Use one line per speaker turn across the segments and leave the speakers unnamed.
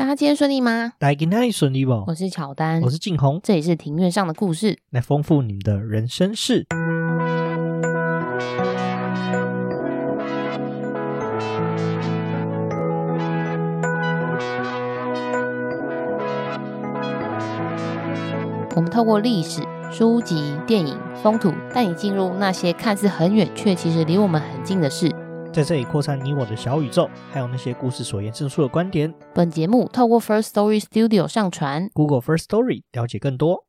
大家今天顺利吗？
大家今天顺利不？
我是乔丹，
我是静红，
这里是庭院上的故事，
来丰富你们的人生事。
我们透过历史、书籍、电影、风土，带你进入那些看似很远却其实离我们很近的事。
在这里扩散你我的小宇宙，还有那些故事所延伸出的观点。
本节目透过 First Story Studio 上传
，Google First Story 了解更多。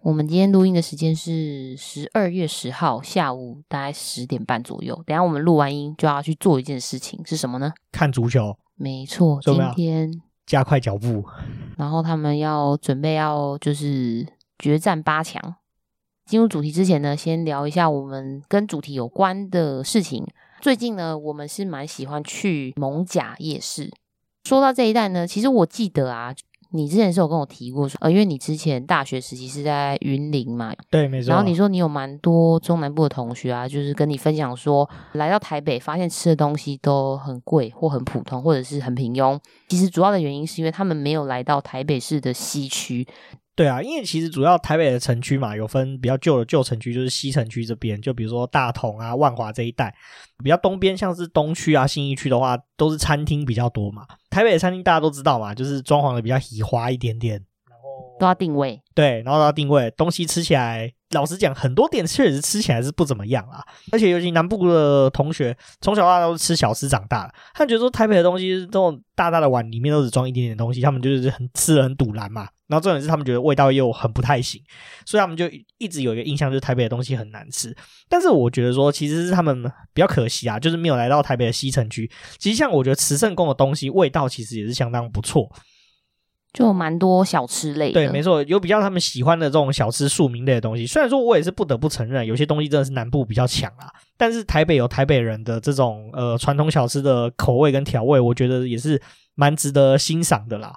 我们今天录音的时间是十二月十号下午大概十点半左右。等下我们录完音就要去做一件事情，是什么呢？
看足球。
没错，今天
加快脚步。
然后他们要准备要就是决战八强。进入主题之前呢，先聊一下我们跟主题有关的事情。最近呢，我们是蛮喜欢去艋舺夜市。说到这一带呢，其实我记得啊，你之前是有跟我提过说，呃，因为你之前大学时期是在云林嘛，
对，没错。
然后你说你有蛮多中南部的同学啊，就是跟你分享说，来到台北发现吃的东西都很贵或很普通，或者是很平庸。其实主要的原因是因为他们没有来到台北市的西区。
对啊，因为其实主要台北的城区嘛，有分比较旧的旧城区，就是西城区这边，就比如说大同啊、万华这一带。比较东边像是东区啊、新一区的话，都是餐厅比较多嘛。台北的餐厅大家都知道嘛，就是装潢的比较喜花一点点，
都要定位。对，
然后都要定位，东西吃起来。老实讲，很多店确实吃起来是不怎么样啊。而且尤其南部的同学，从小到大都是吃小吃长大的，他们觉得说台北的东西这种大大的碗里面都只装一点点东西，他们就是很吃的很赌烂嘛。然后重点是他们觉得味道又很不太行，所以他们就一直有一个印象，就是台北的东西很难吃。但是我觉得说，其实是他们比较可惜啊，就是没有来到台北的西城区。其实像我觉得慈圣宫的东西味道其实也是相当不错。
就蛮多小吃类的，
对，没错，有比较他们喜欢的这种小吃庶民类的东西。虽然说我也是不得不承认，有些东西真的是南部比较强啊，但是台北有台北人的这种呃传统小吃的口味跟调味，我觉得也是蛮值得欣赏的啦。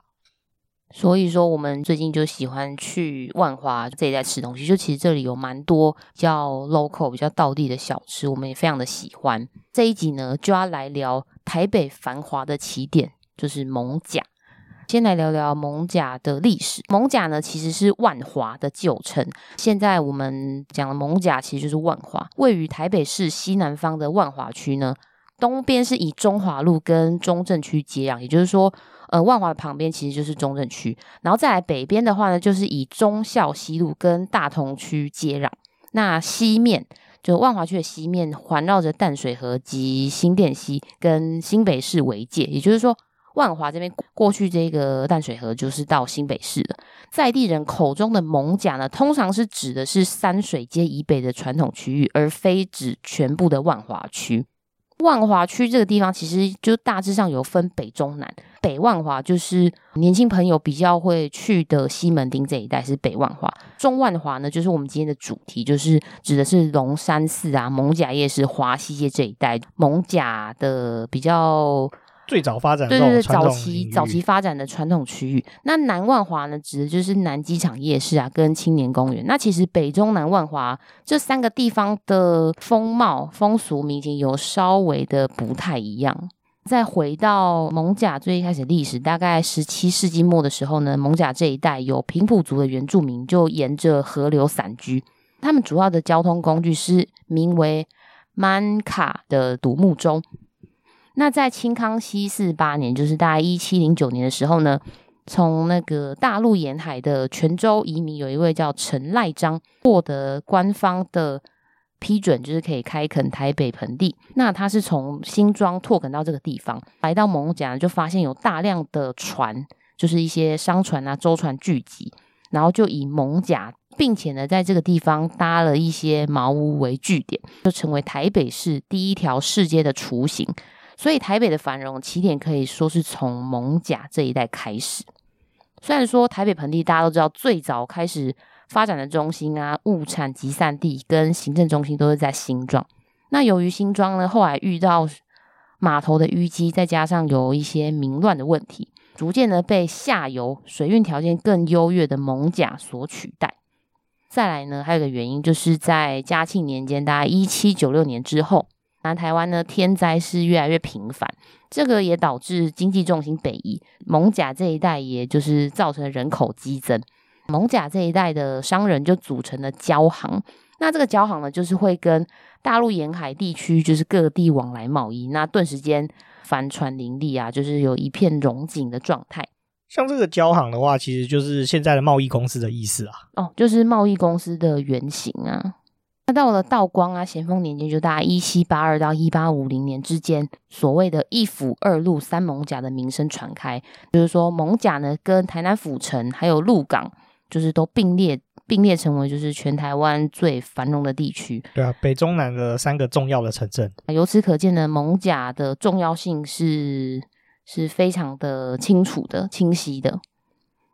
所以说，我们最近就喜欢去万华这一带吃东西。就其实这里有蛮多比较 local、比较道地的小吃，我们也非常的喜欢。这一集呢，就要来聊台北繁华的起点，就是艋舺。先来聊聊艋舺的历史。艋舺呢，其实是万华的旧称。现在我们讲的艋舺，其实就是万华，位于台北市西南方的万华区呢。东边是以中华路跟中正区接壤，也就是说，呃，万华的旁边其实就是中正区。然后再来北边的话呢，就是以忠孝西路跟大同区接壤。那西面就万华区的西面，环绕着淡水河及新店溪跟新北市为界，也就是说。万华这边过去，这个淡水河就是到新北市了。在地人口中的蒙甲呢，通常是指的是山水街以北的传统区域，而非指全部的万华区。万华区这个地方其实就大致上有分北中南。北万华就是年轻朋友比较会去的西门町这一带是北万华。中万华呢，就是我们今天的主题，就是指的是龙山寺啊、蒙甲夜市、华西街这一带。蒙甲的比较。
最早发展的
对对对，早期早期发展的传统区域。那南万华呢，指的就是南机场夜市啊，跟青年公园。那其实北中南万华这三个地方的风貌、风俗民情有稍微的不太一样。再回到艋舺最一开始历史，大概十七世纪末的时候呢，艋舺这一带有平埔族的原住民，就沿着河流散居。他们主要的交通工具是名为曼卡的独木舟。那在清康熙四八年，就是大概一七零九年的时候呢，从那个大陆沿海的泉州移民有一位叫陈赖章，获得官方的批准，就是可以开垦台北盆地。那他是从新庄拓垦到这个地方，来到艋舺就发现有大量的船，就是一些商船啊、舟船聚集，然后就以艋舺，并且呢，在这个地方搭了一些茅屋为据点，就成为台北市第一条市街的雏形。所以台北的繁荣起点可以说是从艋舺这一带开始。虽然说台北盆地大家都知道，最早开始发展的中心啊、物产集散地跟行政中心都是在新庄。那由于新庄呢，后来遇到码头的淤积，再加上有一些民乱的问题，逐渐的被下游水运条件更优越的艋舺所取代。再来呢，还有个原因，就是在嘉庆年间，大概一七九六年之后，南台湾呢天灾是越来越频繁，这个也导致经济重心北移，艋舺这一带也就是造成了人口激增，艋舺这一带的商人就组成了交行，那这个交行呢，就是会跟大陆沿海地区就是各地往来贸易，那顿时间帆船林立啊，就是有一片荣景的状态。
像这个交行的话，其实就是现在的贸易公司的意思啊。
哦，就是贸易公司的原型啊。那到了道光啊，咸丰年间，就大概一七八二到一八五零年之间，所谓的一府二路三艋甲的名声传开，就是说艋甲呢跟台南府城还有鹿港，就是都并列并列成为就是全台湾最繁荣的地区。
对啊，北中南的三个重要的城镇。
由此可见呢，艋甲的重要性是。是非常的清楚的、清晰的。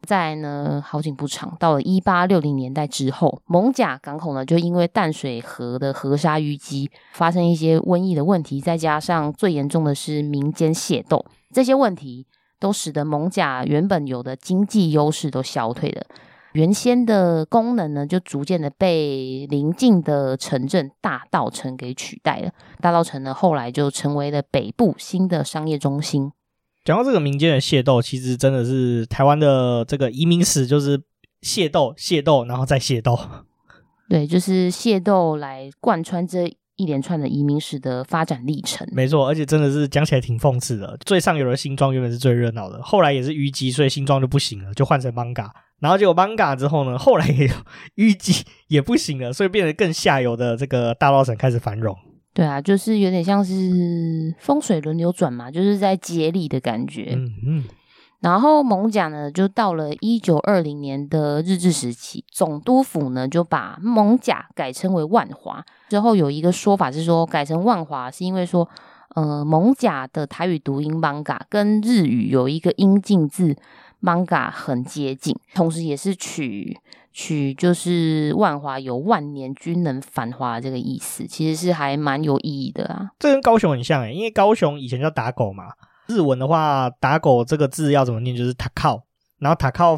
在呢，好景不长，到了一八六零年代之后，艋舺港口呢就因为淡水河的河沙淤积，发生一些瘟疫的问题，再加上最严重的是民间械斗，这些问题都使得艋舺原本有的经济优势都消退了，原先的功能呢就逐渐的被邻近的城镇大道城给取代了。大道城呢后来就成为了北部新的商业中心。
讲到这个民间的械斗，其实真的是台湾的这个移民史，就是械斗、械斗，然后再械斗。
对，就是械斗来贯穿这一连串的移民史的发展历程。
没错，而且真的是讲起来挺讽刺的。最上游的新庄原本是最热闹的，后来也是淤积，所以新庄就不行了，就换成 manga。然后结果艋舺之后呢，后来也有淤积，也不行了，所以变得更下游的这个大稻埕开始繁荣。
对啊，就是有点像是风水轮流转嘛，就是在接力的感觉。嗯嗯。然后蒙甲呢，就到了一九二零年的日治时期，总督府呢就把蒙甲改称为万华。之后有一个说法是说，改成万华是因为说，呃，蒙甲的台语读音艋舺跟日语有一个音近字艋舺很接近，同时也是取。取就是万华有万年均能繁华这个意思，其实是还蛮有意义的啊。
这跟高雄很像诶，因为高雄以前叫打狗嘛，日文的话打狗这个字要怎么念？就是塔靠，然后塔靠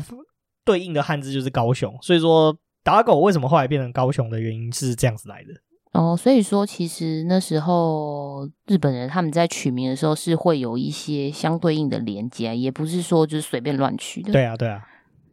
对应的汉字就是高雄，所以说打狗为什么后来变成高雄的原因是这样子来的。
哦，所以说其实那时候日本人他们在取名的时候是会有一些相对应的连接，也不是说就是随便乱取的。
对啊，对啊，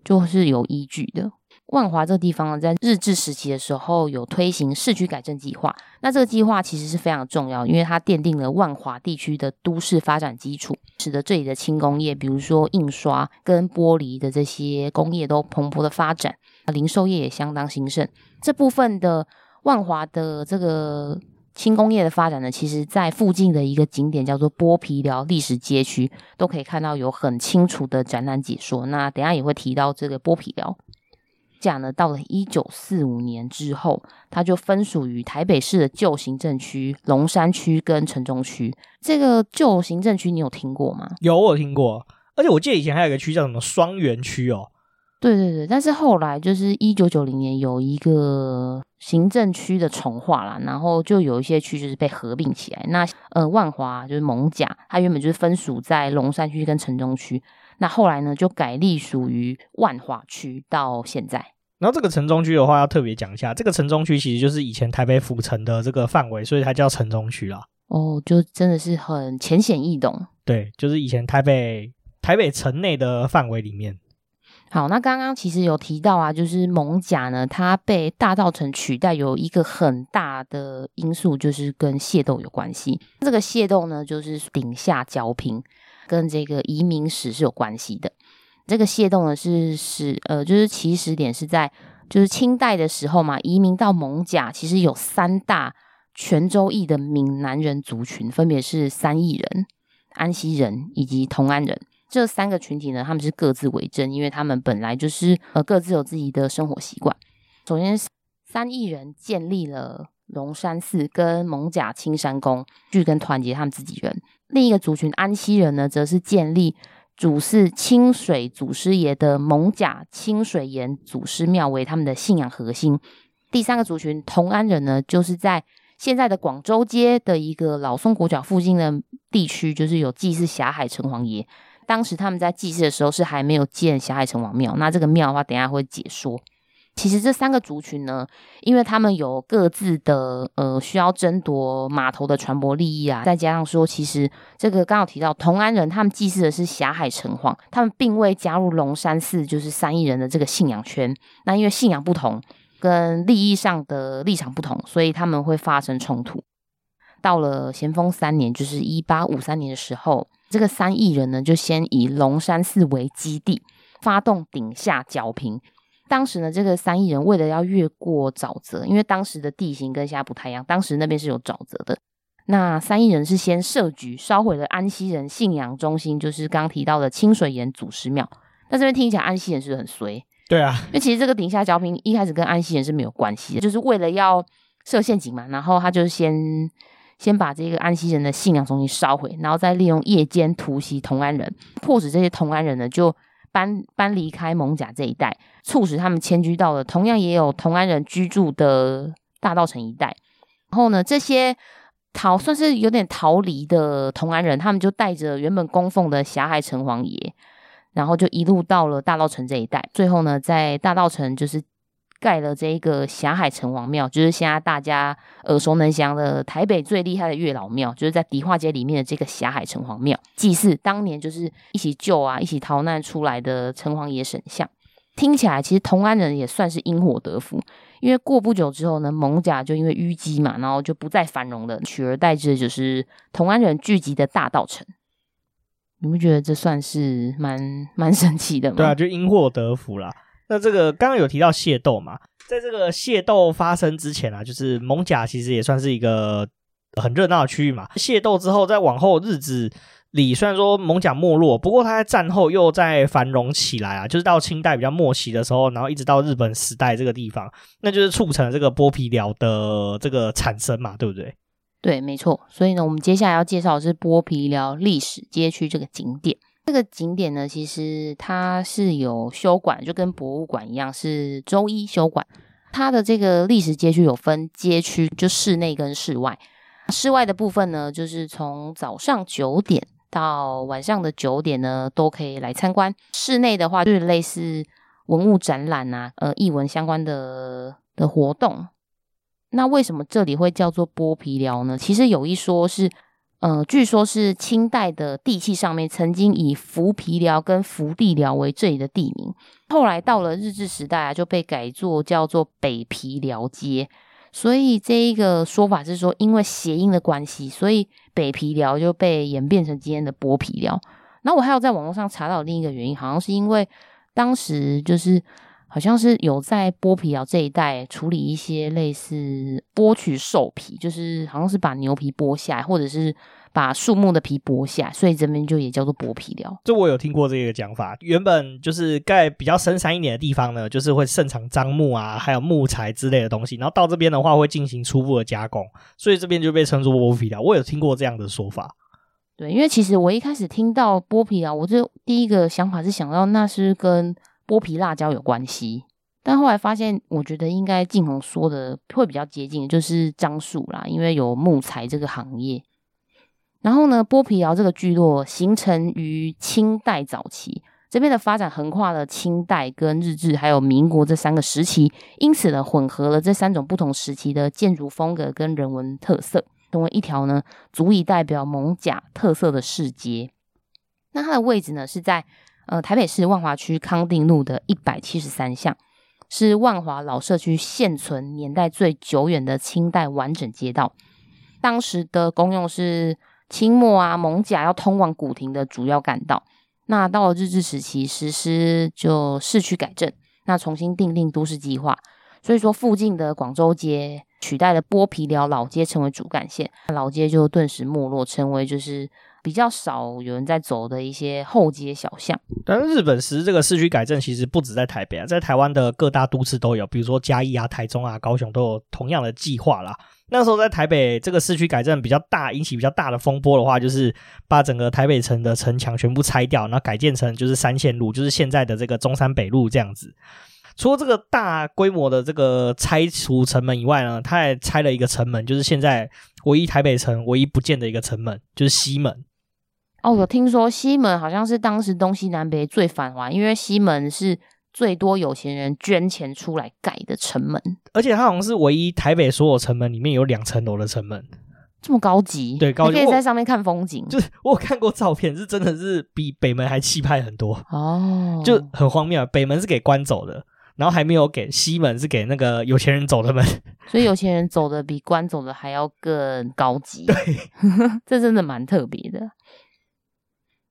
就是有依据的。万华这个地方呢，在日治时期的时候有推行市区改正计划。那这个计划其实是非常重要，因为它奠定了万华地区的都市发展基础，使得这里的轻工业，比如说印刷跟玻璃的这些工业都蓬勃的发展，零售业也相当兴盛。这部分的万华的这个轻工业的发展呢，其实在附近的一个景点叫做剥皮寮历史街区，都可以看到有很清楚的展览解说。那等下也会提到这个剥皮寮。讲呢，到了一九四五年之后，它就分属于台北市的旧行政区龙山区跟城中区。这个旧行政区你有听过吗？
有，我有听过。而且我记得以前还有一个区叫什么双园区哦。
对对对，但是后来就是一九九零年有一个行政区的重划啦，然后就有一些区就是被合并起来。那呃，万华就是艋舺，它原本就是分属在龙山区跟城中区，那后来呢就改隶属于万华区到现在。
然后这个城中区的话，要特别讲一下，这个城中区其实就是以前台北府城的这个范围，所以它叫城中区啦。
哦，就真的是很浅显易懂。
对，就是以前台北台北城内的范围里面。
好，那刚刚其实有提到啊，就是艋舺呢，它被大稻埕取代，有一个很大的因素就是跟械斗有关系。这个械斗呢，就是顶下交拼，跟这个移民史是有关系的。这个械斗呢，是是呃，就是起始点是在就是清代的时候嘛，移民到蒙甲，其实有三大泉州裔的闽南人族群，分别是三邑人、安溪人以及同安人。这三个群体呢，他们是各自为政，因为他们本来就是呃各自有自己的生活习惯。首先，三义人建立了龙山寺跟蒙甲青山宫，去跟团结他们自己人。另一个族群安溪人呢，则是建立。主祀清水祖师爷的蒙甲清水岩祖师庙为他们的信仰核心。第三个族群同安人呢，就是在现在的广州街的一个老松国小附近的地区，就是有祭祀霞海城隍爷。当时他们在祭祀的时候是还没有建霞海城隍庙。那这个庙的话，等下会解说。其实这三个族群呢，因为他们有各自的呃需要争夺码头的船舶利益啊，再加上说，其实这个刚好提到同安人，他们祭祀的是霞海城隍，他们并未加入龙山寺，就是三义人的这个信仰圈。那因为信仰不同。跟利益上的立场不同，所以他们会发生冲突。到了咸丰三年，就是一八五三年的时候，这个三义人呢，就先以龙山寺为基地，发动顶下剿平。当时呢，这个三亿人为了要越过沼泽，因为当时的地形跟现在不太一样，当时那边是有沼泽的。那三亿人是先设局烧毁了安溪人信仰中心，就是刚刚提到的清水岩祖师庙。那这边听起来安溪人是不是很衰？
对啊，
因为其实这个顶下交平一开始跟安溪人是没有关系的，就是为了要设陷阱嘛，然后他就先先把这个安溪人的信仰中心烧毁，然后再利用夜间突袭同安人，迫使这些同安人呢就搬搬离开蒙贾这一带，促使他们迁居到了同样也有同安人居住的大稻城一带。然后呢，这些逃算是有点逃离的同安人，他们就带着原本供奉的狭隘城隍爷。然后就一路到了大稻城这一带，最后呢，在大稻城就是盖了这一个霞海城隍庙，就是现在大家耳熟能详的台北最厉害的月老庙，就是在迪化街里面的这个霞海城隍庙，祭祀当年就是一起救啊、一起逃难出来的城隍爷神像。听起来其实同安人也算是因祸得福，因为过不久之后呢，艋舺就因为淤积嘛，然后就不再繁荣了，取而代之的就是同安人聚集的大稻城。你们觉得这算是蛮蛮神奇的吗？
对啊，就因祸得福啦。那这个刚刚有提到械斗嘛，在这个械斗发生之前啊，就是蒙甲其实也算是一个很热闹的区域嘛。械斗之后，在往后日子里，虽然说蒙甲没落，不过它在战后又在繁荣起来啊。就是到清代比较末期的时候，然后一直到日本时代这个地方，那就是促成了这个剥皮寮的这个产生嘛，对不对？
对，没错。所以呢，我们接下来要介绍的是剥皮寮历史街区这个景点。这个景点呢，其实它是有休馆，就跟博物馆一样，是周一休馆。它的这个历史街区有分街区，就室内跟室外。室外的部分呢，就是从早上九点到晚上的九点呢，都可以来参观。室内的话，就是类似文物展览啊，呃，艺文相关的的活动。那为什么这里会叫做剥皮寮呢？其实有一说是，呃，据说是清代的地契上面曾经以浮皮寮跟福地寮为这里的地名，后来到了日治时代啊，就被改作叫做北皮寮街。所以这一个说法是说，因为谐音的关系，所以北皮寮就被演变成今天的剥皮寮。那我还有在网络上查到另一个原因，好像是因为当时就是。好像是有在剥皮寮这一带处理一些类似剥取兽皮，就是好像是把牛皮剥下来，或者是把树木的皮剥下来，所以这边就也叫做剥皮寮。
这我有听过这个讲法。原本就是盖比较深山一点的地方呢，就是会盛产樟木啊，还有木材之类的东西，然后到这边的话会进行初步的加工，所以这边就被称作剥皮寮。我有听过这样的说法。
对，因为其实我一开始听到剥皮寮，我就第一个想法是想到那是跟剥皮辣椒有关系，但后来发现，我觉得应该晋红说的会比较接近，就是樟树啦，因为有木材这个行业。然后呢，剥皮寮这个聚落形成于清代早期，这边的发展横跨了清代跟日治还有民国这三个时期，因此呢，混合了这三种不同时期的建筑风格跟人文特色，成为一条呢足以代表艋舺特色的市街。那它的位置呢是在。呃，台北市万华区康定路的一百七十三巷，是万华老社区现存年代最久远的清代完整街道。当时的功用是清末啊，艋舺要通往古亭的主要干道。那到了日治时期，实施就市区改正，那重新订定都市计划，所以说附近的广州街取代了剥皮寮老街成为主干线，老街就顿时没落，成为就是。比较少有人在走的一些后街小巷。
但是日本实施这个市区改正，其实不止在台北啊，在台湾的各大都市都有，比如说嘉义啊、台中啊、高雄都有同样的计划啦。那时候在台北这个市区改正比较大，引起比较大的风波的话，就是把整个台北城的城墙全部拆掉，然后改建成就是三线路，就是现在的这个中山北路这样子。除了这个大规模的这个拆除城门以外呢，他还拆了一个城门，就是现在唯一台北城唯一不见的一个城门，就是西门。
哦，我听说西门好像是当时东西南北最繁华，因为西门是最多有钱人捐钱出来盖的城门，
而且它好像是唯一台北所有城门里面有两层楼的城门，
这么高级。
对，高级，
可以在上面看风景。
就是 我有看过照片，是真的是比北门还气派很多
哦，
就很荒谬。北门是给官走的。然后还没有给西门，是给那个有钱人走的门，
所以有钱人走的比官走的还要更高级。
对，
这真的蛮特别的。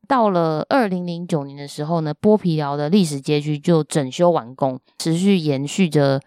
到了二零零九年的时候呢，剥皮寮的历史街区就整修完工，持续延续着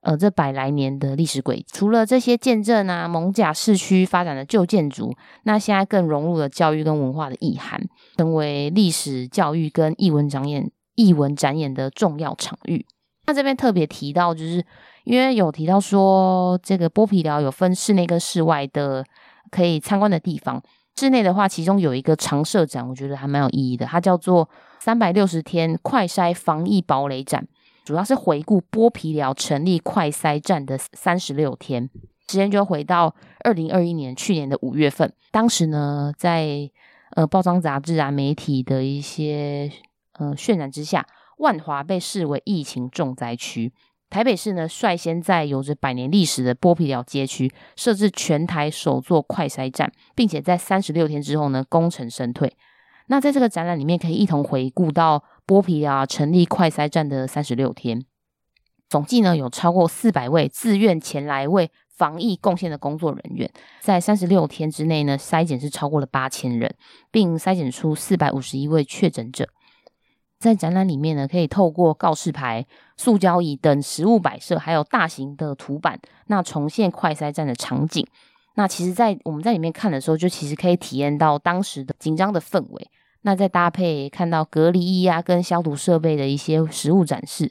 呃这百来年的历史轨迹。除了这些见证啊，艋舺市区发展的旧建筑，那现在更融入了教育跟文化的意涵，成为历史教育跟艺文展演、艺文展演的重要场域。那这边特别提到，就是因为有提到说，这个剥皮寮有分室内跟室外的可以参观的地方。室内的话，其中有一个常设展，我觉得还蛮有意义的，它叫做“三百六十天快筛防疫堡垒展”，主要是回顾剥皮寮成立快筛站的三十六天，时间就回到二零二一年去年的五月份。当时呢，在呃报章杂志啊媒体的一些呃渲染之下。万华被视为疫情重灾区，台北市呢率先在有着百年历史的剥皮寮街区设置全台首座快筛站，并且在三十六天之后呢功成身退。那在这个展览里面，可以一同回顾到剥皮寮成立快筛站的三十六天，总计呢有超过四百位自愿前来为防疫贡献的工作人员，在三十六天之内呢筛检是超过了八千人，并筛检出四百五十一位确诊者。在展览里面呢，可以透过告示牌、塑胶椅等实物摆设，还有大型的图板，那重现快筛站的场景。那其实，在我们在里面看的时候，就其实可以体验到当时的紧张的氛围。那再搭配看到隔离衣啊，跟消毒设备的一些实物展示，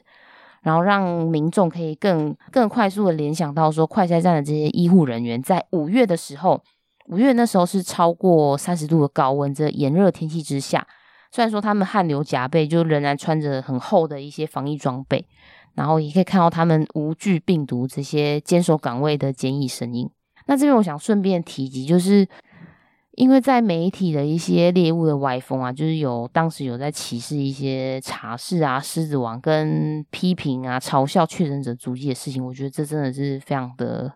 然后让民众可以更更快速的联想到说，快筛站的这些医护人员在五月的时候，五月那时候是超过三十度的高温，这炎热天气之下。虽然说他们汗流浃背，就仍然穿着很厚的一些防疫装备，然后也可以看到他们无惧病毒这些坚守岗位的坚毅身影。那这边我想顺便提及，就是因为在媒体的一些猎物的歪风啊，就是有当时有在歧视一些茶室啊、狮子王跟批评啊、嘲笑确诊者足迹的事情，我觉得这真的是非常的。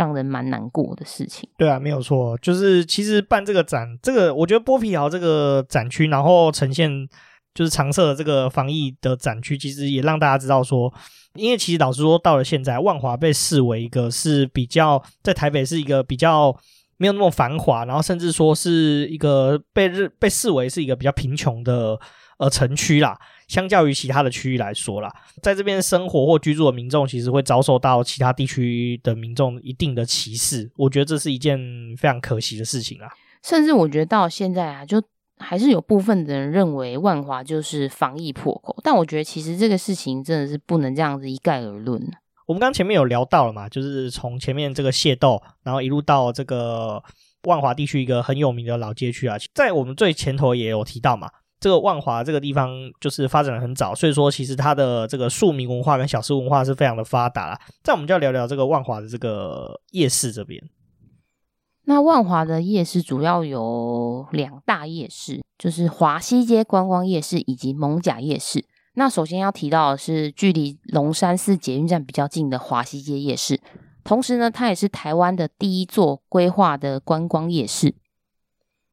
让人蛮难过的事情。
对啊，没有错，就是其实办这个展，这个我觉得剥皮寮这个展区，然后呈现就是常设的这个防疫的展区，其实也让大家知道说，因为其实老实说，到了现在，万华被视为一个是比较在台北是一个比较没有那么繁华，然后甚至说是一个被日被视为是一个比较贫穷的呃城区啦。相较于其他的区域来说啦，在这边生活或居住的民众，其实会遭受到其他地区的民众一定的歧视。我觉得这是一件非常可惜的事情啊。
甚至我觉得到现在啊，就还是有部分的人认为万华就是防疫破口。但我觉得其实这个事情真的是不能这样子一概而论。
我们刚前面有聊到了嘛，就是从前面这个械斗，然后一路到这个万华地区一个很有名的老街区啊，在我们最前头也有提到嘛。这个万华这个地方就是发展的很早，所以说其实它的这个庶民文化跟小吃文化是非常的发达啦。在我们就要聊聊这个万华的这个夜市这边。
那万华的夜市主要有两大夜市，就是华西街观光夜市以及艋舺夜市。那首先要提到的是距离龙山寺捷运站比较近的华西街夜市，同时呢，它也是台湾的第一座规划的观光夜市。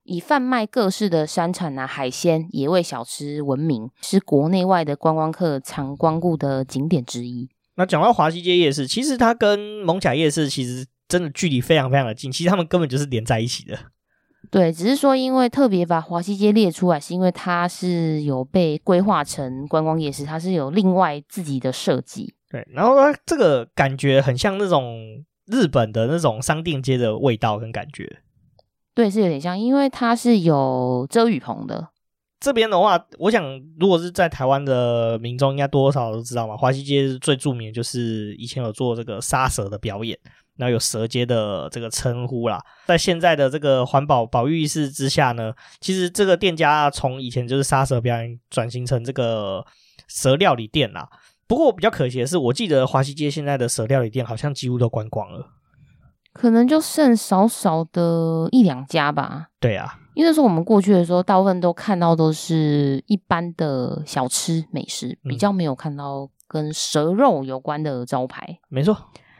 以贩卖各式的山产啊、海鲜、野味小吃闻名，是国内外的观光客常光顾的景点之一。
那讲到华西街夜市，其实它跟蒙卡夜市其实真的距离非常非常的近，其实他们根本就是连在一起的。
对，只是说因为特别把华西街列出来，是因为它是有被规划成观光夜市，它是有另外自己的设计。
对，然后它这个感觉很像那种日本的那种商店街的味道跟感觉。
对，是有点像，因为它是有遮雨棚的。
这边的话，我想如果是在台湾的民众，应该多少都知道嘛。华西街最著名的就是以前有做这个杀蛇的表演，然后有蛇街的这个称呼啦。在现在的这个环保保育意识之下呢，其实这个店家从以前就是杀蛇表演转型成这个蛇料理店啦。不过比较可惜的是，我记得华西街现在的蛇料理店好像几乎都关光了。
可能就剩少少的一两家吧。
对啊，
因为那时候我们过去的时候，大部分都看到都是一般的小吃美食，比较没有看到跟蛇肉有关的招牌。
嗯、没错，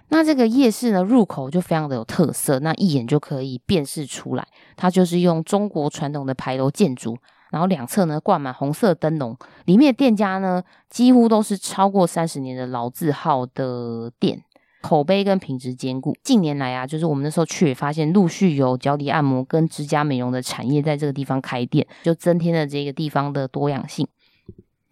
那这个夜市呢，入口就非常的有特色，那一眼就可以辨识出来，它就是用中国传统的牌楼建筑，然后两侧呢挂满红色灯笼，里面的店家呢几乎都是超过三十年的老字号的店。口碑跟品质兼顾。近年来啊，就是我们那时候去也发现，陆续有脚底按摩跟指甲美容的产业在这个地方开店，就增添了这个地方的多样性。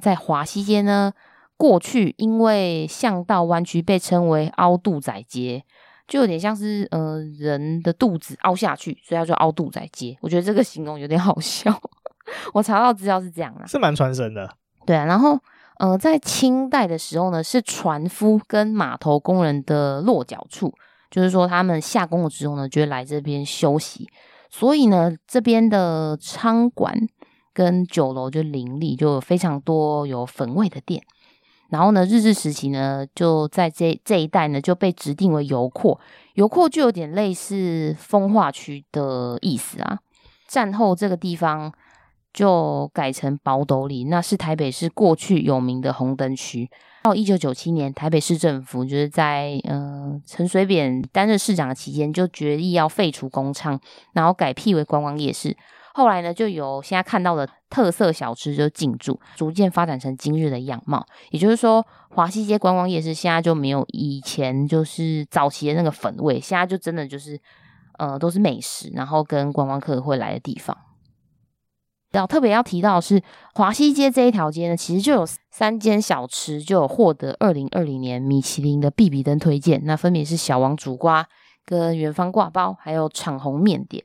在华西街呢，过去因为巷道弯曲，被称为凹肚仔街，就有点像是呃人的肚子凹下去，所以它叫凹肚仔街。我觉得这个形容有点好笑。我查到资料是这样啦，
是蛮传神的。
对啊，然后。呃，在清代的时候呢，是船夫跟码头工人的落脚处，就是说他们下工了之后呢，就会来这边休息。所以呢，这边的餐馆跟酒楼就林立，就有非常多有粉味的店。然后呢，日治时期呢，就在这这一带呢，就被指定为油库。油库就有点类似风化区的意思啊。战后这个地方。就改成宝斗里，那是台北市过去有名的红灯区。到一九九七年，台北市政府就是在呃陈水扁担任市长的期间，就决议要废除公娼，然后改辟为观光夜市。后来呢，就有现在看到的特色小吃就进驻，逐渐发展成今日的样貌。也就是说，华西街观光夜市现在就没有以前就是早期的那个粉味，现在就真的就是呃都是美食，然后跟观光客会来的地方。要特别要提到的是华西街这一条街呢，其实就有三间小吃就有获得二零二零年米其林的必比登推荐，那分别是小王煮瓜、跟元芳挂包，还有闯红面点。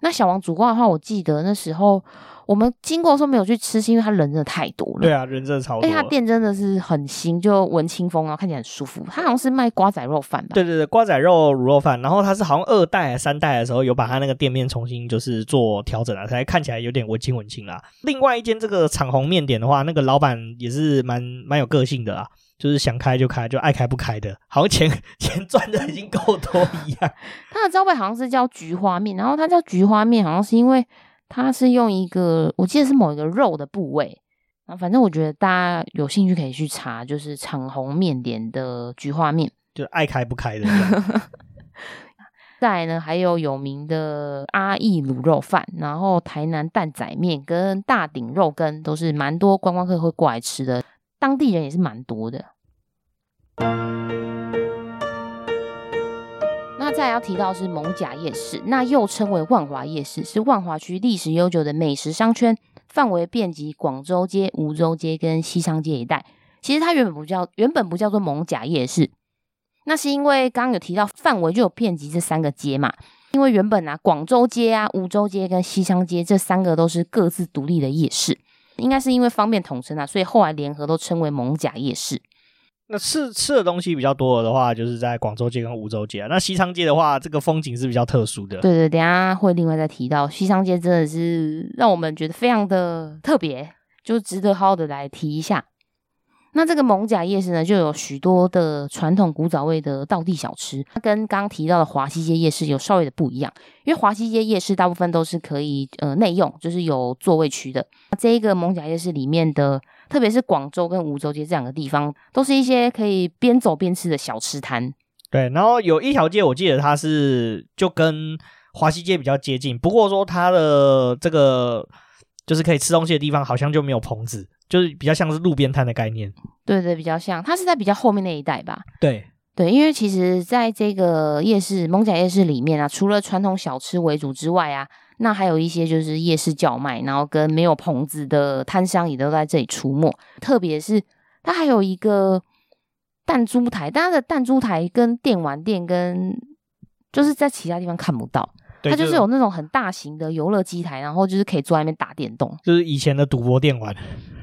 那小王煮瓜的话，我记得那时候。我们经过的时候没有去吃，是因为他人真的太多了。
对啊，人真的超多。哎，
他店真的是很新，就文清风啊，看起来很舒服。他好像是卖瓜仔肉饭吧？
对对对，瓜仔肉卤肉饭。然后他是好像二代三代的时候，有把他那个店面重新就是做调整了，才看起来有点文青文青啦。另外一间这个长虹面点的话，那个老板也是蛮蛮有个性的啦，就是想开就开，就爱开不开的，好像钱 钱赚的已经够多一样。
它的招牌好像是叫菊花面，然后它叫菊花面，好像是因为。它是用一个，我记得是某一个肉的部位，啊，反正我觉得大家有兴趣可以去查，就是长虹面点的菊花面，
就爱开不开的。
再来呢，还有有名的阿义卤肉饭，然后台南蛋仔面跟大鼎肉羹都是蛮多观光客会过来吃的，当地人也是蛮多的。那再要提到是艋舺夜市，那又称为万华夜市，是万华区历史悠久的美食商圈，范围遍及广州街、梧州街跟西昌街一带。其实它原本不叫，原本不叫做艋舺夜市，那是因为刚刚有提到范围就有遍及这三个街嘛。因为原本啊，广州街啊、梧州街跟西昌街这三个都是各自独立的夜市，应该是因为方便统称啊，所以后来联合都称为蒙甲夜市。
那吃吃的东西比较多的话，就是在广州街跟梧州街啊。那西昌街的话，这个风景是比较特殊的。
对对，等下会另外再提到西昌街，真的是让我们觉得非常的特别，就值得好好的来提一下。那这个艋舺夜市呢，就有许多的传统古早味的道地小吃，它跟刚提到的华西街夜市有稍微的不一样。因为华西街夜市大部分都是可以呃内用，就是有座位区的。这一个艋舺夜市里面的。特别是广州跟梧州街这两个地方，都是一些可以边走边吃的小吃摊。
对，然后有一条街，我记得它是就跟华西街比较接近，不过说它的这个就是可以吃东西的地方，好像就没有棚子，就是比较像是路边摊的概念。
对对，比较像，它是在比较后面那一带吧？
对
对，因为其实在这个夜市蒙甲夜市里面啊，除了传统小吃为主之外啊。那还有一些就是夜市叫卖，然后跟没有棚子的摊商也都在这里出没。特别是它还有一个弹珠台，但它的弹珠台跟电玩店跟就是在其他地方看不到。
对，
它就是有那种很大型的游乐机台，然后就是可以坐在那边打电动，
就是以前的赌博店玩。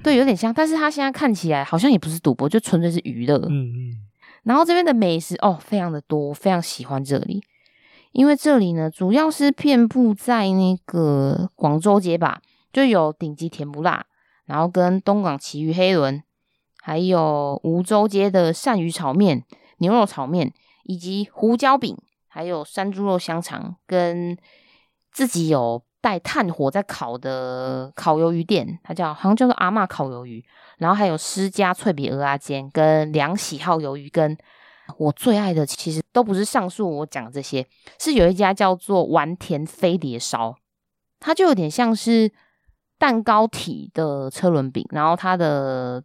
对，有点像，但是它现在看起来好像也不是赌博，就纯粹是娱乐。
嗯嗯。
然后这边的美食哦，非常的多，非常喜欢这里，因为这里呢主要是遍布在那个广州街吧，就有顶级甜不辣，然后跟东港奇鱼黑轮，还有梧州街的鳝鱼炒面、牛肉炒面，以及胡椒饼，还有山猪肉香肠，跟自己有带炭火在烤的烤鱿鱼店，它叫好像叫做阿嬷烤鱿鱼。然后还有施家脆皮蚵仔煎跟两喜号鱿鱼羹，我最爱的其实都不是上述我讲这些，是有一家叫做丸田飞碟烧，它就有点像是蛋糕体的车轮饼，然后它的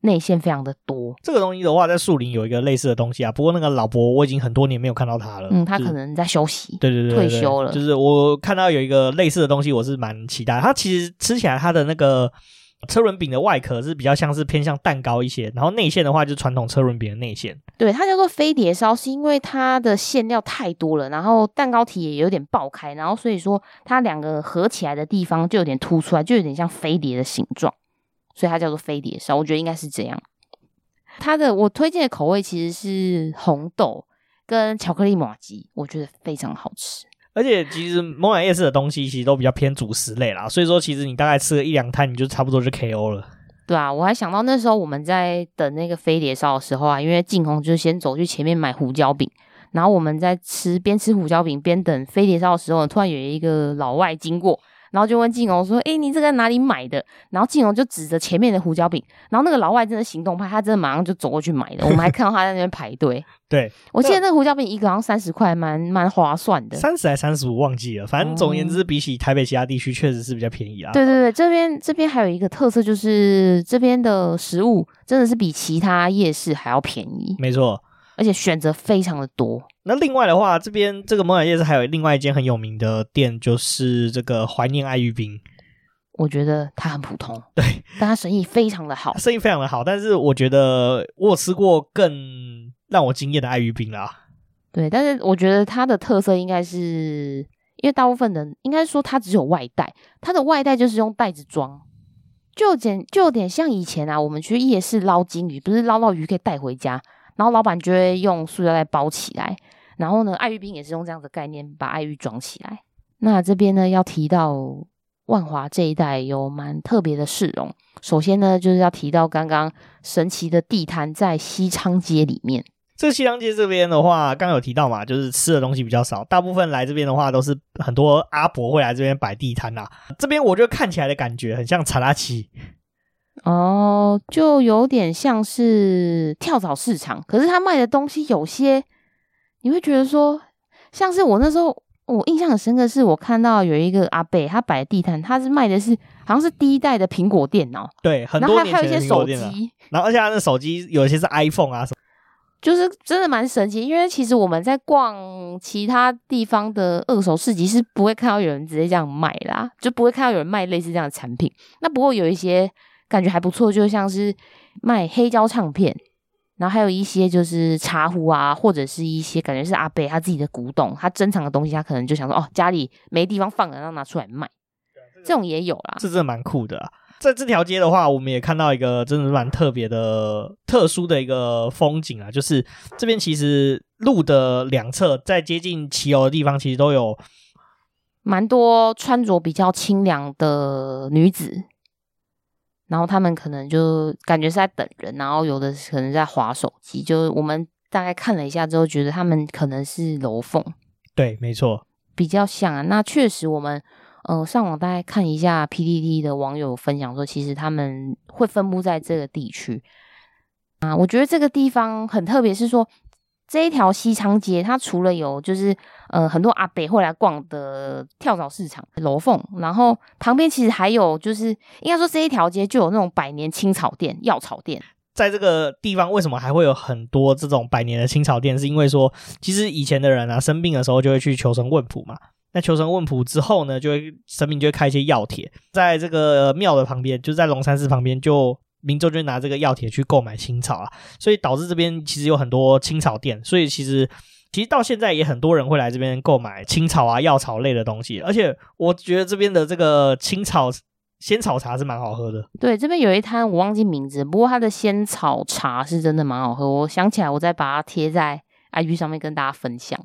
内馅非常的多。
这个东西的话，在树林有一个类似的东西啊，不过那个老伯我已经很多年没有看到他了，
嗯，他可能在休息，
对对对，对，
退休了。
就是我看到有一个类似的东西，我是蛮期待。它其实吃起来它的那个。车轮饼的外壳是比较像是偏向蛋糕一些，然后内馅的话就是传统车轮饼的内馅。
对，它叫做飞碟烧，是因为它的馅料太多了，然后蛋糕体也有点爆开，然后所以说它两个合起来的地方就有点凸出来，就有点像飞碟的形状，所以它叫做飞碟烧。我觉得应该是这样。它的我推荐的口味其实是红豆跟巧克力麻吉，我觉得非常好吃。
而且其实蒙雅夜市的东西其实都比较偏主食类啦，所以说其实你大概吃个一两摊，你就差不多就 KO 了。
对啊，我还想到那时候我们在等那个飞碟烧的时候啊，因为静红就先走去前面买胡椒饼，然后我们在吃边吃胡椒饼边等飞碟烧的时候，突然有一个老外经过。然后就问静荣说：“哎，你这个在哪里买的？”然后静荣就指着前面的胡椒饼。然后那个老外真的行动派，他真的马上就走过去买了。我们还看到他在那边排队。
对，
我记得那个胡椒饼一个好像三十块，蛮蛮划算的。
三十还三十五忘记了，反正总而言之，比起台北其他地区，确实是比较便宜啊。
对对对，这边这边还有一个特色，就是这边的食物真的是比其他夜市还要便宜。
没错。
而且选择非常的多。
那另外的话，这边这个蒙雅夜市还有另外一间很有名的店，就是这个怀念爱玉冰。
我觉得它很普通，
对，
但它生意非常的好，
生意非常的好。但是我觉得我有吃过更让我惊艳的爱玉冰啦。
对，但是我觉得它的特色应该是，因为大部分人应该说它只有外带，它的外带就是用袋子装，就有点就有点像以前啊，我们去夜市捞金鱼，不是捞到鱼可以带回家。然后老板就会用塑料袋包起来，然后呢，爱玉冰也是用这样的概念把爱玉装起来。那这边呢，要提到万华这一带有蛮特别的市容。首先呢，就是要提到刚刚神奇的地摊在西昌街里面。
这西昌街这边的话，刚刚有提到嘛，就是吃的东西比较少，大部分来这边的话都是很多阿伯会来这边摆地摊呐。这边我就看起来的感觉很像查拉奇。
哦，就有点像是跳蚤市场，可是他卖的东西有些你会觉得说，像是我那时候我印象很深刻，是我看到有一个阿伯他摆地摊，他是卖的是好像是第一代的苹果电脑，
对，很多然后还有一些手
机，
然后而且他的手机有一些是 iPhone 啊什么，
就是真的蛮神奇。因为其实我们在逛其他地方的二手市集是不会看到有人直接这样卖啦，就不会看到有人卖类似这样的产品。那不过有一些。感觉还不错，就像是卖黑胶唱片，然后还有一些就是茶壶啊，或者是一些感觉是阿伯他自己的古董，他珍藏的东西，他可能就想说哦，家里没地方放了，然后拿出来卖，这种也有啦。
这真的蛮酷的啊。在这条街的话，我们也看到一个真的是蛮特别的、特殊的一个风景啊，就是这边其实路的两侧，在接近骑楼的地方，其实都有
蛮多穿着比较清凉的女子。然后他们可能就感觉是在等人，然后有的可能在划手机。就我们大概看了一下之后，觉得他们可能是楼凤。
对，没错，
比较像啊。那确实，我们呃上网大概看一下 PPT 的网友分享说，其实他们会分布在这个地区啊。我觉得这个地方很特别，是说。这一条西昌街，它除了有就是呃很多阿伯会来逛的跳蚤市场楼凤，然后旁边其实还有就是应该说这一条街就有那种百年青草店、药草店。
在这个地方为什么还会有很多这种百年的青草店？是因为说其实以前的人啊生病的时候就会去求神问卜嘛。那求神问卜之后呢，就会神明就会开一些药帖，在这个庙的旁边，就在龙山寺旁边就。民众就拿这个药铁去购买青草啊，所以导致这边其实有很多青草店，所以其实其实到现在也很多人会来这边购买青草啊、药草类的东西，而且我觉得这边的这个青草仙草茶是蛮好喝的。
对，这边有一摊我忘记名字，不过它的仙草茶是真的蛮好喝。我想起来，我再把它贴在 IG 上面跟大家分享。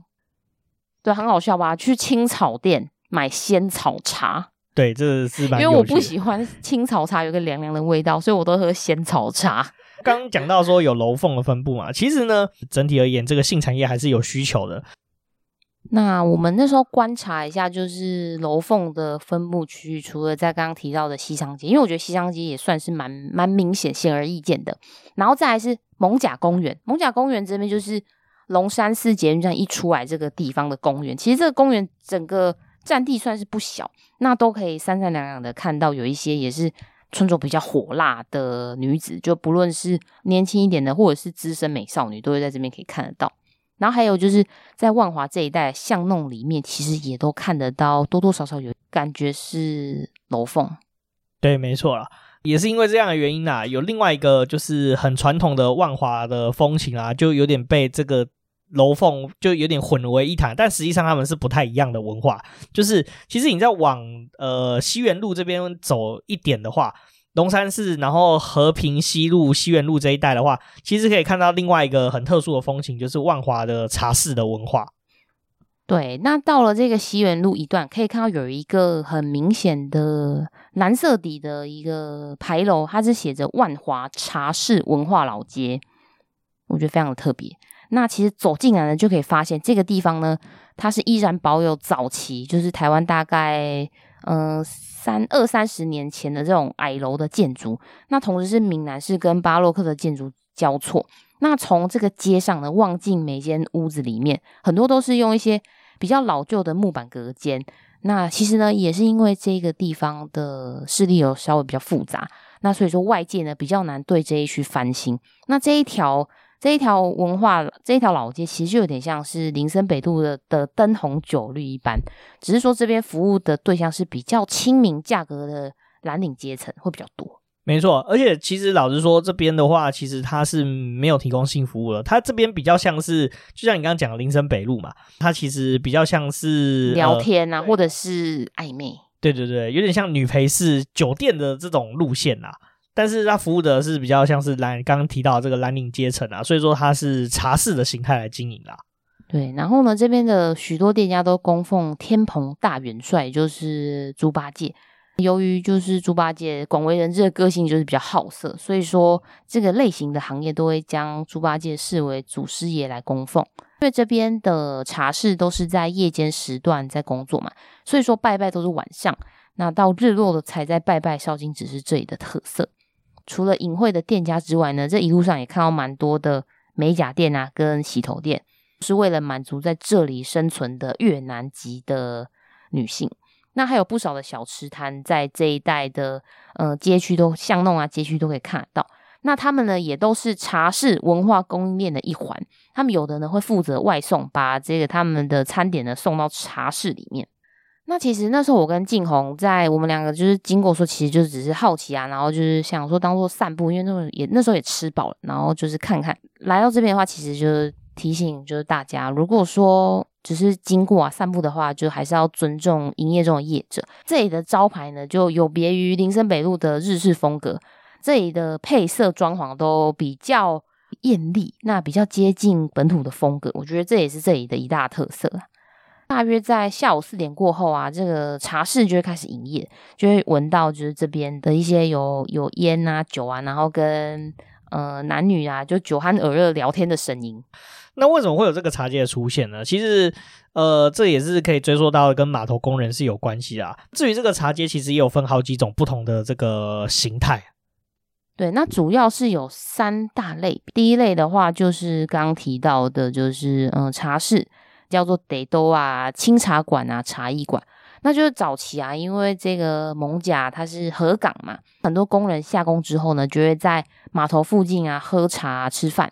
对，很好笑吧？去青草店买仙草茶。
对，这是蛮。
因为我不喜欢青草茶有个凉凉的味道，所以我都喝仙草茶。
刚 刚讲到说有楼凤的分布嘛，其实呢，整体而言，这个性产业还是有需求的。
那我们那时候观察一下，就是楼凤的分布区域，除了在刚刚提到的西昌街，因为我觉得西昌街也算是蛮蛮明显、显而易见的。然后再来是艋舺公园，艋舺公园这边就是龙山寺捷运站一出来这个地方的公园。其实这个公园整个占地算是不小，那都可以三三两两的看到有一些也是。穿着比较火辣的女子，就不论是年轻一点的，或者是资深美少女，都会在这边可以看得到。然后还有就是在万华这一带巷弄里面，其实也都看得到，多多少少有感觉是楼凤。
对，没错啦，也是因为这样的原因啊，有另外一个就是很传统的万华的风情啊，就有点被这个。楼凤就有点混为一谈，但实际上他们是不太一样的文化。就是其实你在往呃西园路这边走一点的话，龙山寺，然后和平西路、西园路这一带的话，其实可以看到另外一个很特殊的风情，就是万华的茶室的文化。
对，那到了这个西园路一段，可以看到有一个很明显的蓝色底的一个牌楼，它是写着“万华茶室文化老街”，我觉得非常的特别。那其实走进来呢，就可以发现这个地方呢，它是依然保有早期，就是台湾大概嗯、三二三十年前的这种矮楼的建筑。那同时是闽南式跟巴洛克的建筑交错。那从这个街上呢，望进每间屋子里面，很多都是用一些比较老旧的木板隔间。那其实呢，也是因为这个地方的势力有稍微比较复杂，那所以说外界呢比较难对这一区翻新。那这一条。这一条文化，这一条老街其实就有点像是林森北路的的灯红酒绿一般，只是说这边服务的对象是比较亲民价格的蓝领阶层会比较多。
没错，而且其实老实说，这边的话，其实它是没有提供性服务的。它这边比较像是，就像你刚刚讲的林森北路嘛，它其实比较像是
聊天啊，呃、或者是暧昧。
对对对，有点像女陪侍酒店的这种路线啦。但是它服务的是比较像是蓝，刚刚提到这个蓝领阶层啊，所以说它是茶室的形态来经营啦。
对，然后呢，这边的许多店家都供奉天蓬大元帅，就是猪八戒。由于就是猪八戒广为人知的个性就是比较好色，所以说这个类型的行业都会将猪八戒视为祖师爷来供奉。因为这边的茶室都是在夜间时段在工作嘛，所以说拜拜都是晚上，那到日落的才在拜拜烧金纸是这里的特色。除了隐晦的店家之外呢，这一路上也看到蛮多的美甲店啊，跟洗头店，是为了满足在这里生存的越南籍的女性。那还有不少的小吃摊，在这一带的呃街区都巷弄啊，街区都可以看得到。那他们呢，也都是茶室文化供应链的一环。他们有的呢会负责外送，把这个他们的餐点呢送到茶室里面。那其实那时候我跟静红在我们两个就是经过说，其实就只是好奇啊，然后就是想说当做散步，因为那时候也那时候也吃饱了，然后就是看看来到这边的话，其实就是提醒就是大家，如果说只是经过啊散步的话，就还是要尊重营业中的业者。这里的招牌呢，就有别于林森北路的日式风格，这里的配色装潢都比较艳丽，那比较接近本土的风格，我觉得这也是这里的一大特色。大约在下午四点过后啊，这个茶室就会开始营业，就会闻到就是这边的一些有有烟啊、酒啊，然后跟呃男女啊就酒酣耳热聊天的声音。
那为什么会有这个茶街的出现呢？其实呃，这也是可以追溯到跟码头工人是有关系啊。至于这个茶街，其实也有分好几种不同的这个形态。
对，那主要是有三大类。第一类的话，就是刚刚提到的，就是嗯、呃、茶室。叫做得都啊，清茶馆啊，茶艺馆，那就是早期啊，因为这个蒙甲它是河港嘛，很多工人下工之后呢，就会在码头附近啊喝茶吃饭。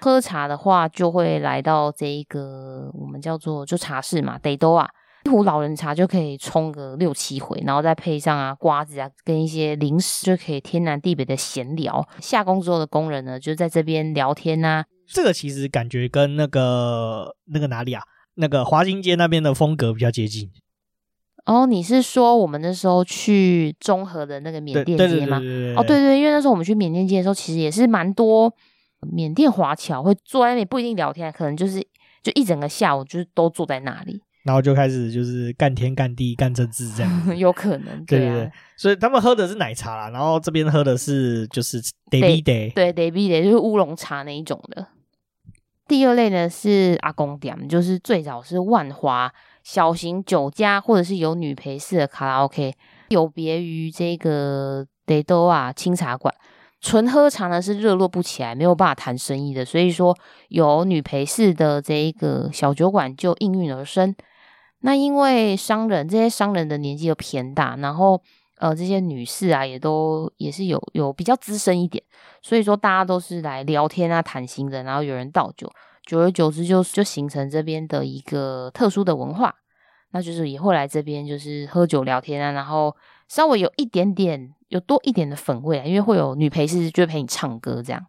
喝茶的话，就会来到这一个我们叫做就茶室嘛，得都啊，一壶老人茶就可以冲个六七回，然后再配上啊瓜子啊跟一些零食，就可以天南地北的闲聊。下工之后的工人呢，就在这边聊天啊。
这个其实感觉跟那个那个哪里啊，那个华新街那边的风格比较接近。
哦，你是说我们那时候去中和的那个缅甸街吗？哦，对对，因为那时候我们去缅甸街的时候，其实也是蛮多缅甸华侨会坐在那里，不一定聊天，可能就是就一整个下午就是都坐在那里，
然后就开始就是干天干地干政治这样，
有可能，
对对对，所以他们喝的是奶茶啦，然后这边喝的是就是 Day Day，
对 Day Day 就是乌龙茶那一种的。第二类呢是阿公店，就是最早是万华。小型酒家或者是有女陪侍的卡拉 OK，有别于这个德多啊清茶馆，纯喝茶呢是热络不起来，没有办法谈生意的。所以说有女陪侍的这一个小酒馆就应运而生。那因为商人这些商人的年纪又偏大，然后呃这些女士啊也都也是有有比较资深一点，所以说大家都是来聊天啊谈心的，然后有人倒酒。久而久之就，就形成这边的一个特殊的文化，那就是也会来这边，就是喝酒聊天啊，然后稍微有一点点，有多一点的粉味啊，因为会有女陪是，就陪你唱歌这样。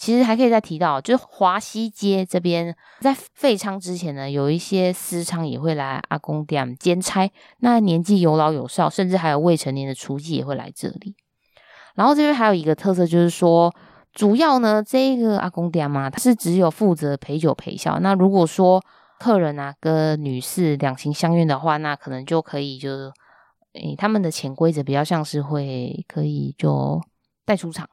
其实还可以再提到，就是华西街这边，在废娼之前呢，有一些私娼也会来阿公店兼差，那年纪有老有少，甚至还有未成年的厨妓也会来这里。然后这边还有一个特色，就是说。主要呢，这个阿公店嘛，他是只有负责陪酒陪笑。那如果说客人啊跟女士两情相悦的话，那可能就可以就，诶、他们的潜规则比较像是会可以就带出场。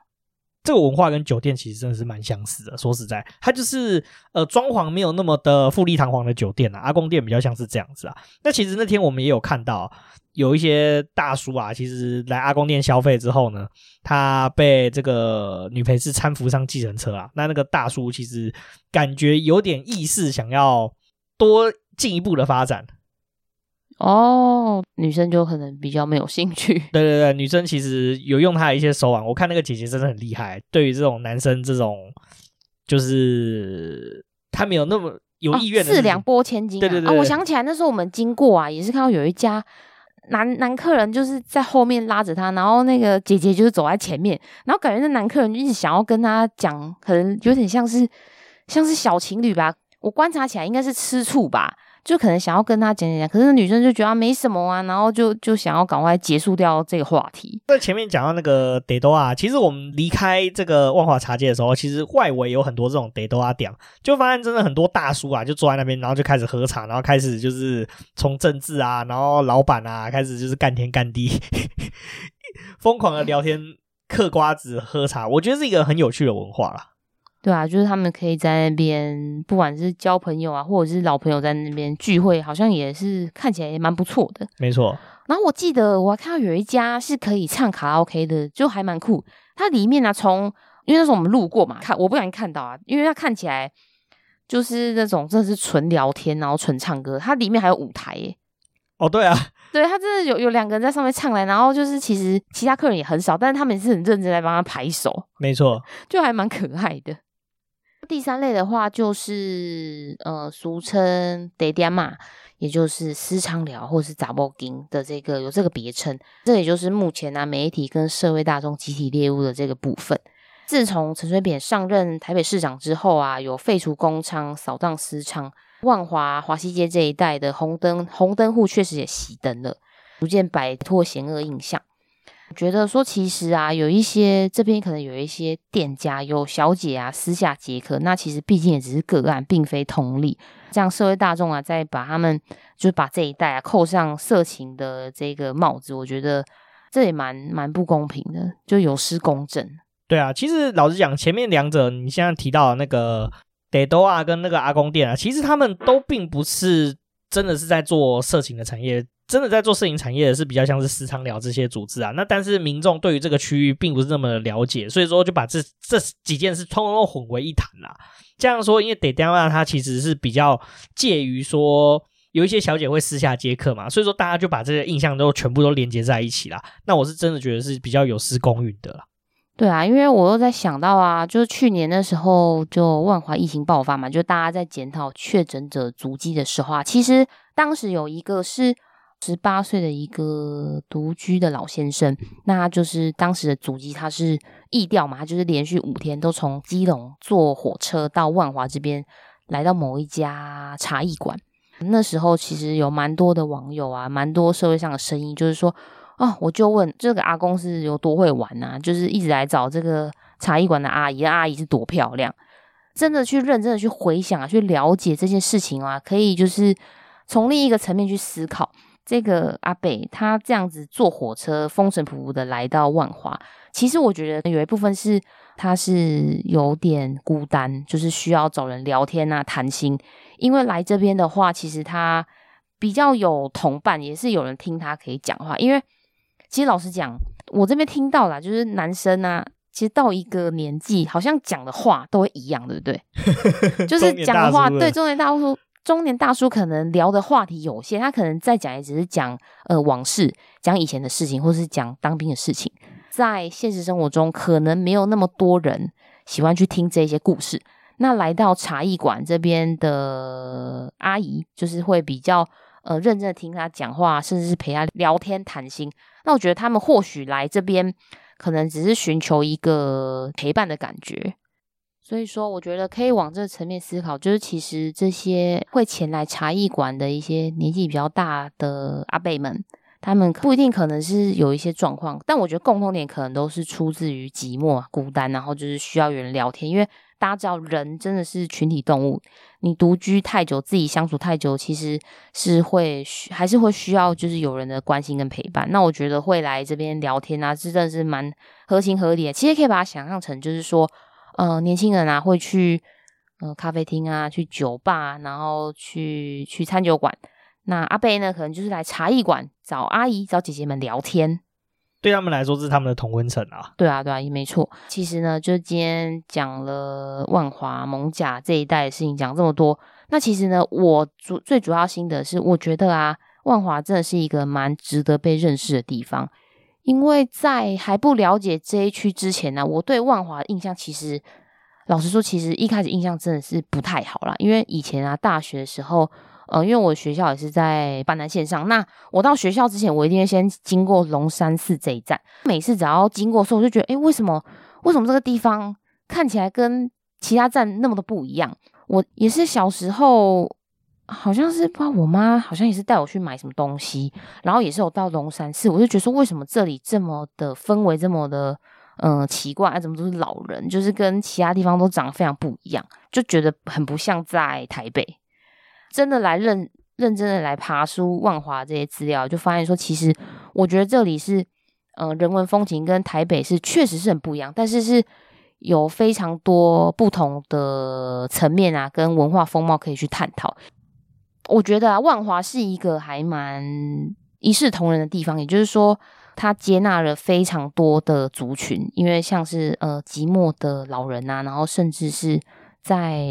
这个文化跟酒店其实真的是蛮相似的。说实在，它就是呃装潢没有那么的富丽堂皇的酒店啊，阿公店比较像是这样子啊。那其实那天我们也有看到。有一些大叔啊，其实来阿公店消费之后呢，他被这个女陪侍搀扶上计程车啊。那那个大叔其实感觉有点意识，想要多进一步的发展。
哦，女生就可能比较没有兴趣。
对对对，女生其实有用她的一些手腕。我看那个姐姐真的很厉害。对于这种男生，这种就是他没有那么有意愿的、哦，四两拨千斤、啊。对对对，对、啊，
我想起来那时候我们经过啊，也是看到有一家。男男客人就是在后面拉着他，然后那个姐姐就是走在前面，然后感觉那男客人就一直想要跟他讲，可能有点像是像是小情侣吧。我观察起来应该是吃醋吧。就可能想要跟他讲讲讲，可是女生就觉得没什么啊，然后就就想要赶快结束掉这个话题。
在前面讲到那个德多啊，其实我们离开这个万华茶街的时候，其实外围有很多这种德多啊店，就发现真的很多大叔啊，就坐在那边，然后就开始喝茶，然后开始就是从政治啊，然后老板啊，开始就是干天干地，疯狂的聊天、嗑瓜子、喝茶，我觉得是一个很有趣的文化啦。
对啊，就是他们可以在那边，不管是交朋友啊，或者是老朋友在那边聚会，好像也是看起来也蛮不错的。
没错。
然后我记得我还看到有一家是可以唱卡拉 OK 的，就还蛮酷。它里面呢、啊，从因为那时候我们路过嘛，看我不小心看到啊，因为它看起来就是那种真的是纯聊天，然后纯唱歌。它里面还有舞台耶。
哦，对啊，
对，他真的有有两个人在上面唱来，然后就是其实其他客人也很少，但是他们也是很认真在帮他拍手。
没错，
就还蛮可爱的。第三类的话就是呃，俗称茶店嘛，也就是私娼寮或是查某囝的这个有这个别称。这也就是目前呢、啊、媒体跟社会大众集体猎物的这个部分。自从陈水扁上任台北市长之后啊，有废除公娼、扫荡私娼，万华华西街这一带的红灯红灯户确实也熄灯了，逐渐摆脱嫌恶印象。觉得说，其实啊，有一些这边可能有一些店家有小姐啊私下接客，那其实毕竟也只是个案，并非通例。这样社会大众啊，再把他们就把这一代啊扣上色情的这个帽子，我觉得这也蛮蛮不公平的，就有失公正。
对啊，其实老实讲，前面两者你现在提到那个德多啊跟那个阿公店啊，其实他们都并不是真的是在做色情的产业。真的在做摄影产业的是比较像是私藏聊这些组织啊，那但是民众对于这个区域并不是那么了解，所以说就把这这几件事通通混为一谈啦。这样说，因为茶店啊，它其实是比较介于说有一些小姐会私下接客嘛，所以说大家就把这些印象都全部都连接在一起啦。那我是真的觉得是比较有失公允的啦。
对啊，因为我又在想到啊，就是去年的时候就万华疫情爆发嘛，就大家在检讨确诊者足迹的时候啊，其实当时有一个是。十八岁的一个独居的老先生，那他就是当时的祖籍，他是疫调嘛，他就是连续五天都从基隆坐火车到万华这边，来到某一家茶艺馆。那时候其实有蛮多的网友啊，蛮多社会上的声音，就是说，哦，我就问这个阿公是有多会玩啊，就是一直来找这个茶艺馆的阿姨，阿姨是多漂亮，真的去认真的去回想啊，去了解这件事情啊，可以就是从另一个层面去思考，这个阿北他这样子坐火车风尘仆仆的来到万华，其实我觉得有一部分是他是有点孤单，就是需要找人聊天啊，谈心。因为来这边的话，其实他比较有同伴，也是有人听他可以讲话。因为其实老实讲，我这边听到啦，就是男生啊，其实到一个年纪，好像讲的话都会一样，对不对？就是讲的话，对中年大叔，中年大叔可能聊的话题有限，他可能再讲也只是讲呃往事，讲以前的事情，或是讲当兵的事情。在现实生活中，可能没有那么多人喜欢去听这些故事。那来到茶艺馆这边的阿姨，就是会比较呃认真的听他讲话，甚至是陪他聊天谈心。那我觉得他们或许来这边，可能只是寻求一个陪伴的感觉。所以说，我觉得可以往这个层面思考，就是其实这些会前来茶艺馆的一些年纪比较大的阿伯们，他们不一定可能是有一些状况，但我觉得共同点可能都是出自于寂寞、孤单，然后就是需要有人聊天，因为。大家知道，人真的是群体动物。你独居太久，自己相处太久，其实是会还是会需要，就是有人的关心跟陪伴。那我觉得会来这边聊天啊，真的是蛮合情合理的。其实可以把它想象成，就是说，呃，年轻人啊会去呃咖啡厅啊，去酒吧，然后去去餐酒馆。那阿贝呢，可能就是来茶艺馆找阿姨、找姐姐们聊天。
对他们来说，是他们的同温层啊。
对啊，对啊，也没错。其实呢，就今天讲了万华、艋舺这一带的事情，讲这么多。那其实呢，我主最主要心得是，我觉得啊，万华真的是一个蛮值得被认识的地方。因为在还不了解这一区之前呢，我对万华的印象其实，老实说，其实一开始印象真的是不太好啦。因为以前啊，大学的时候。呃，因为我学校也是在板南线上，那我到学校之前，我一定会先经过龙山寺这一站。每次只要经过的时候，我就觉得，诶，为什么为什么这个地方看起来跟其他站那么的不一样？我也是小时候，好像是不知道我妈好像也是带我去买什么东西，然后也是有到龙山寺，我就觉得说，为什么这里这么的氛围这么的嗯、奇怪？怎么都是老人，就是跟其他地方都长得非常不一样，就觉得很不像在台北。真的来认认真的来爬书万华这些资料，就发现说，其实我觉得这里是，呃，人文风情跟台北是确实是很不一样，但是是有非常多不同的层面啊，跟文化风貌可以去探讨。我觉得啊，万华是一个还蛮一视同仁的地方，也就是说，它接纳了非常多的族群，因为像是呃寂寞的老人啊，然后甚至是。在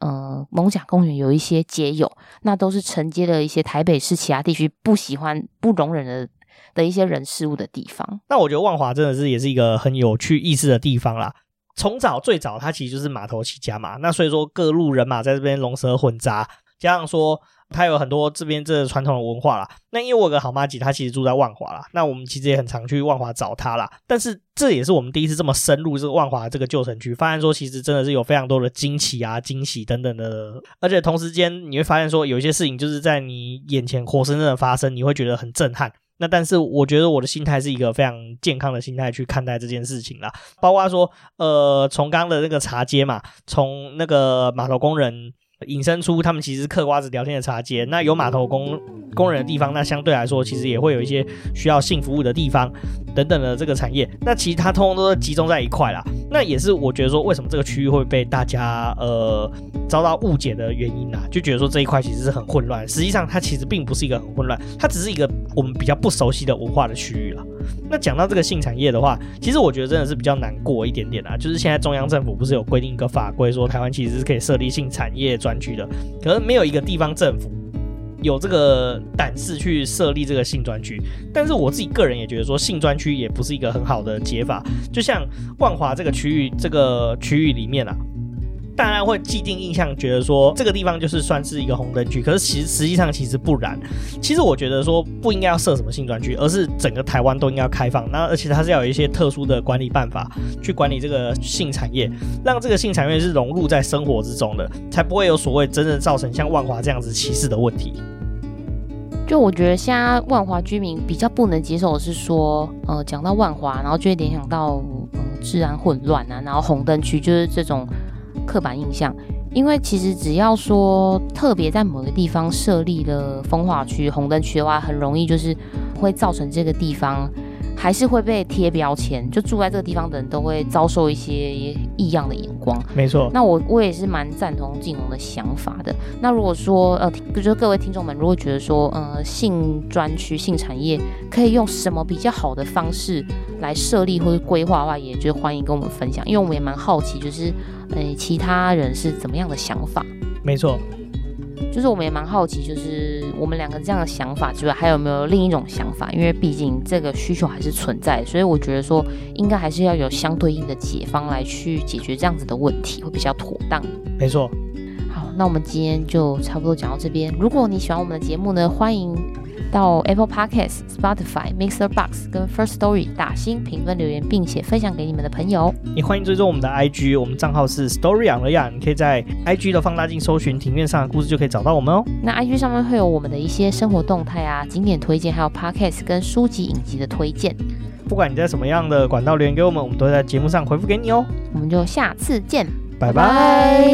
呃艋舺公园有一些街友，那都是承接了一些台北市其他地区不喜欢、不容忍的的一些人事物的地方。
那我觉得万华真的是也是一个很有趣意思的地方啦。从早最早，它其实就是码头起家嘛，那所以说各路人马在这边龙蛇混杂，加上说。他有很多这边这传统的文化啦。那因为我有个好妈吉，他其实住在万华啦。那我们其实也很常去万华找他啦。但是这也是我们第一次这么深入这个万华这个旧城区，发现说其实真的是有非常多的惊奇啊、惊喜等等的。而且同时间你会发现说有一些事情就是在你眼前活生生的发生，你会觉得很震撼。那但是我觉得我的心态是一个非常健康的心态去看待这件事情啦。包括说呃，从刚的那个茶街嘛，从那个码头工人。引申出他们其实嗑瓜子聊天的茶街，那有码头工工人的地方，那相对来说其实也会有一些需要性服务的地方等等的这个产业，那其实它通通都是集中在一块啦。那也是我觉得说为什么这个区域会被大家呃遭到误解的原因啦，就觉得说这一块其实是很混乱，实际上它其实并不是一个很混乱，它只是一个我们比较不熟悉的文化的区域啦。那讲到这个性产业的话，其实我觉得真的是比较难过一点点啦。就是现在中央政府不是有规定一个法规，说台湾其实是可以设立性产业专区的，可能没有一个地方政府有这个胆识去设立这个性专区。但是我自己个人也觉得说，性专区也不是一个很好的解法。就像万华这个区域，这个区域里面啊，当然会既定印象觉得说这个地方就是算是一个红灯区，可是其实实际上其实不然。其实我觉得说不应该要设什么性专区，而是整个台湾都应该要开放。那而且它是要有一些特殊的管理办法去管理这个性产业，让这个性产业是融入在生活之中的，才不会有所谓真正造成像万华这样子歧视的问题。
就我觉得现在万华居民比较不能接受的是说，呃，讲到万华，然后就会联想到嗯治安混乱啊，然后红灯区就是这种刻板印象。因为其实只要说特别在某个地方设立了风化区、红灯区的话，很容易就是会造成这个地方。还是会被贴标签，就住在这个地方的人都会遭受一些异样的眼光。
没错，
那我我也是蛮赞同晋弘的想法的。那如果说呃，就是各位听众们，如果觉得说呃，性专区、性产业可以用什么比较好的方式来设立或者规划的话，也就欢迎跟我们分享，因为我们也蛮好奇，就是呃，其他人是怎么样的想法。
没错。
就是我们也蛮好奇，就是我们两个这样的想法之外，还有没有另一种想法？因为毕竟这个需求还是存在，所以我觉得说应该还是要有相对应的解方来去解决这样子的问题，会比较妥当。
没错。
好，那我们今天就差不多讲到这边。如果你喜欢我们的节目呢，欢迎。到 Apple Podcasts、Spotify、Mixer Box 跟 First Story 打新评分留言，并且分享给你们的朋友。
也欢迎追踪我们的 IG，我们账号是 Story on the Yard，你可以在 IG 的放大镜搜寻庭院上的故事，就可以找到我们哦。
那 IG 上面会有我们的一些生活动态啊、景点推荐，还有 Podcast 跟书籍影集的推荐。
不管你在什么样的管道留言给我们，我们都会在节目上回复给你哦。
我们就下次见，
拜拜。